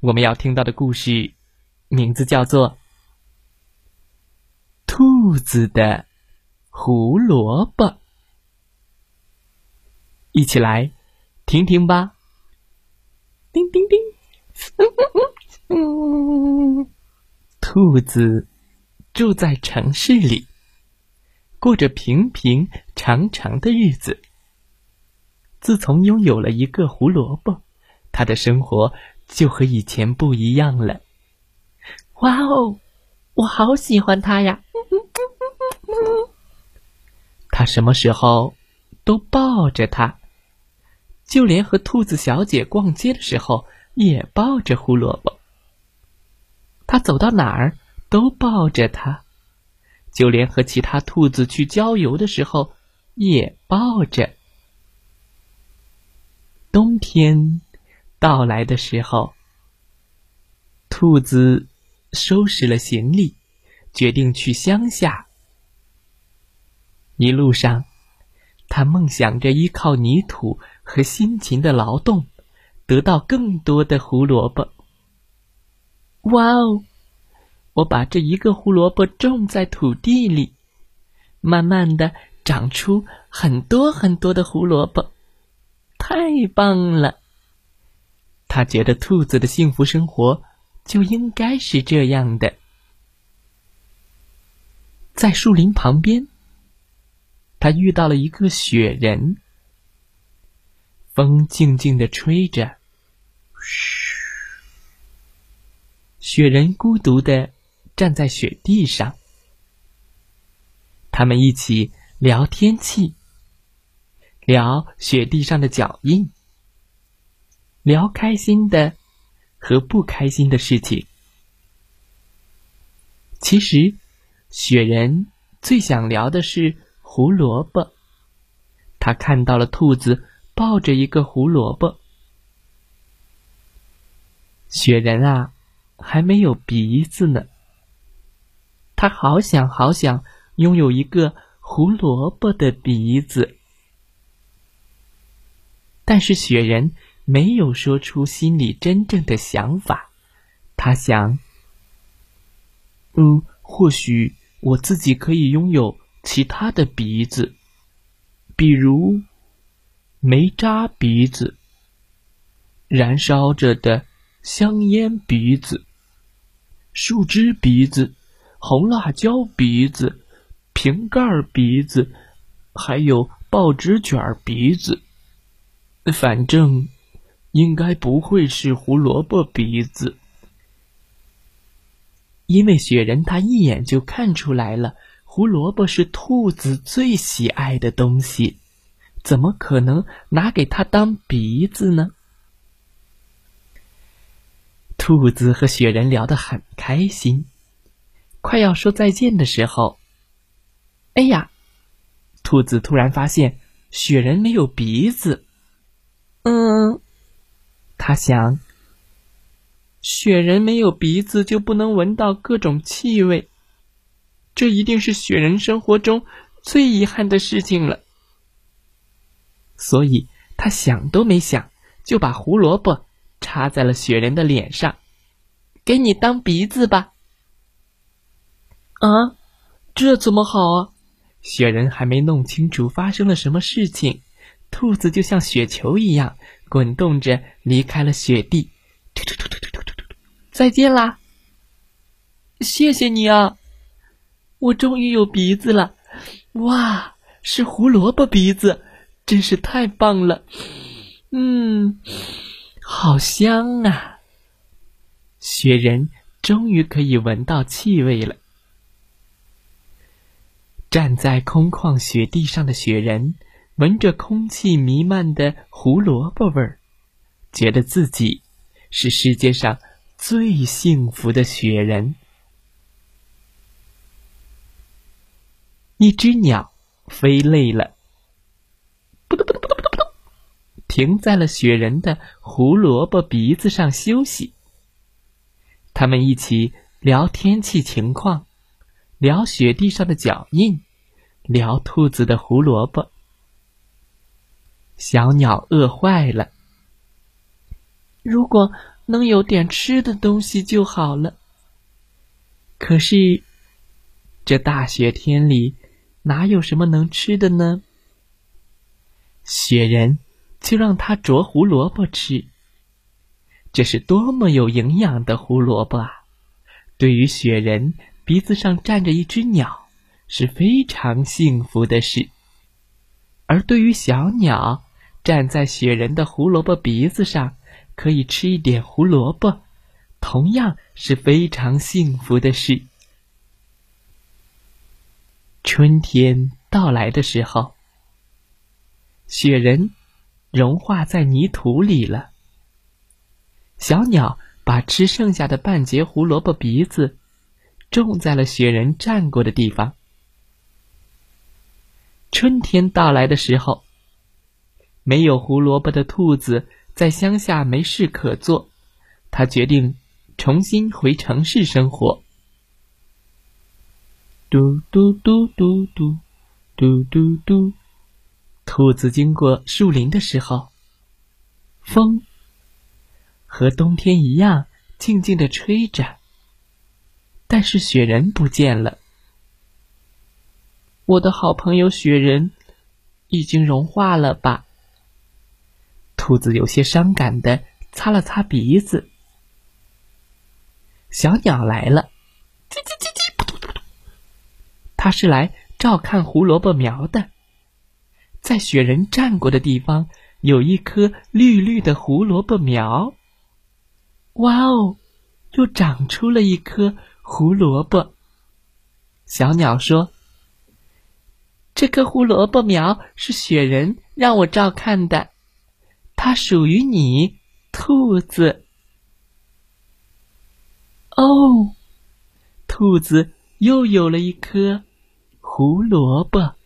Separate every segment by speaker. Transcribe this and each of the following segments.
Speaker 1: 我们要听到的故事，名字叫做《兔子的胡萝卜》，一起来听听吧。叮叮叮，兔子住在城市里，过着平平常常的日子。自从拥有了一个胡萝卜。他的生活就和以前不一样了。哇哦，我好喜欢他呀！他什么时候都抱着他，就连和兔子小姐逛街的时候也抱着胡萝卜。他走到哪儿都抱着它，就连和其他兔子去郊游的时候也抱着。冬天。到来的时候，兔子收拾了行李，决定去乡下。一路上，他梦想着依靠泥土和辛勤的劳动，得到更多的胡萝卜。哇哦！我把这一个胡萝卜种在土地里，慢慢的长出很多很多的胡萝卜，太棒了！他觉得兔子的幸福生活就应该是这样的。在树林旁边，他遇到了一个雪人。风静静的吹着，嘘。雪人孤独的站在雪地上。他们一起聊天气，聊雪地上的脚印。聊开心的和不开心的事情。其实，雪人最想聊的是胡萝卜。他看到了兔子抱着一个胡萝卜。雪人啊，还没有鼻子呢。他好想好想拥有一个胡萝卜的鼻子，但是雪人。没有说出心里真正的想法，他想：“嗯，或许我自己可以拥有其他的鼻子，比如煤渣鼻子、燃烧着的香烟鼻子、树枝鼻子、红辣椒鼻子、瓶盖鼻子，还有报纸卷鼻子。反正。”应该不会是胡萝卜鼻子，因为雪人他一眼就看出来了，胡萝卜是兔子最喜爱的东西，怎么可能拿给他当鼻子呢？兔子和雪人聊得很开心，快要说再见的时候，哎呀，兔子突然发现雪人没有鼻子，嗯。他想，雪人没有鼻子就不能闻到各种气味，这一定是雪人生活中最遗憾的事情了。所以他想都没想，就把胡萝卜插在了雪人的脸上，给你当鼻子吧。啊，这怎么好啊？雪人还没弄清楚发生了什么事情，兔子就像雪球一样。滚动着离开了雪地。再见啦！谢谢你啊，我终于有鼻子了。哇，是胡萝卜鼻子，真是太棒了。嗯。好香啊！雪人终于可以闻到气味了。站在空旷雪地上的雪人。闻着空气弥漫的胡萝卜味儿，觉得自己是世界上最幸福的雪人。一只鸟飞累了，扑通扑通扑通扑通，停在了雪人的胡萝卜鼻子上休息。他们一起聊天气情况，聊雪地上的脚印，聊兔子的胡萝卜。小鸟饿坏了，如果能有点吃的东西就好了。可是，这大雪天里哪有什么能吃的呢？雪人就让它啄胡萝卜吃。这是多么有营养的胡萝卜啊！对于雪人，鼻子上站着一只鸟是非常幸福的事；而对于小鸟，站在雪人的胡萝卜鼻子上，可以吃一点胡萝卜，同样是非常幸福的事。春天到来的时候，雪人融化在泥土里了。小鸟把吃剩下的半截胡萝卜鼻子种在了雪人站过的地方。春天到来的时候。没有胡萝卜的兔子在乡下没事可做，他决定重新回城市生活。嘟嘟嘟嘟嘟，嘟嘟嘟，兔子经过树林的时候，风和冬天一样静静的吹着，但是雪人不见了。我的好朋友雪人已经融化了吧？兔子有些伤感的擦了擦鼻子。小鸟来了，叽叽叽叽，扑通扑通。它是来照看胡萝卜苗的。在雪人站过的地方，有一颗绿绿的胡萝卜苗。哇哦，又长出了一颗胡萝卜。小鸟说：“这颗胡萝卜苗是雪人让我照看的。”它属于你，兔子。哦，兔子又有了一颗胡萝卜，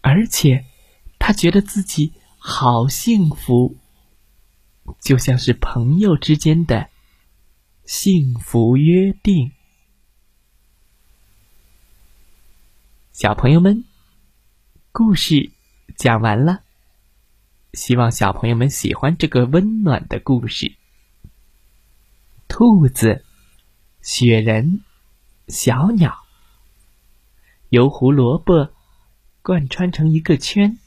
Speaker 1: 而且他觉得自己好幸福，就像是朋友之间的幸福约定。小朋友们，故事讲完了。希望小朋友们喜欢这个温暖的故事。兔子、雪人、小鸟，由胡萝卜贯穿成一个圈。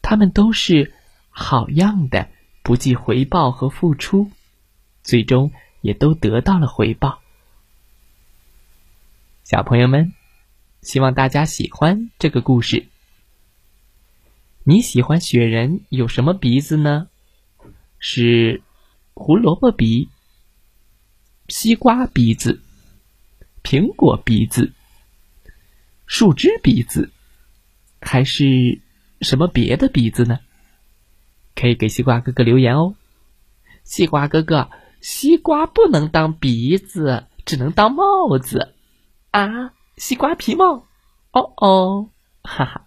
Speaker 1: 他们都是好样的，不计回报和付出，最终也都得到了回报。小朋友们，希望大家喜欢这个故事。你喜欢雪人有什么鼻子呢？是胡萝卜鼻、西瓜鼻子、苹果鼻子、树枝鼻子，还是什么别的鼻子呢？可以给西瓜哥哥留言哦。西瓜哥哥，西瓜不能当鼻子，只能当帽子啊！西瓜皮帽，哦哦，哈哈。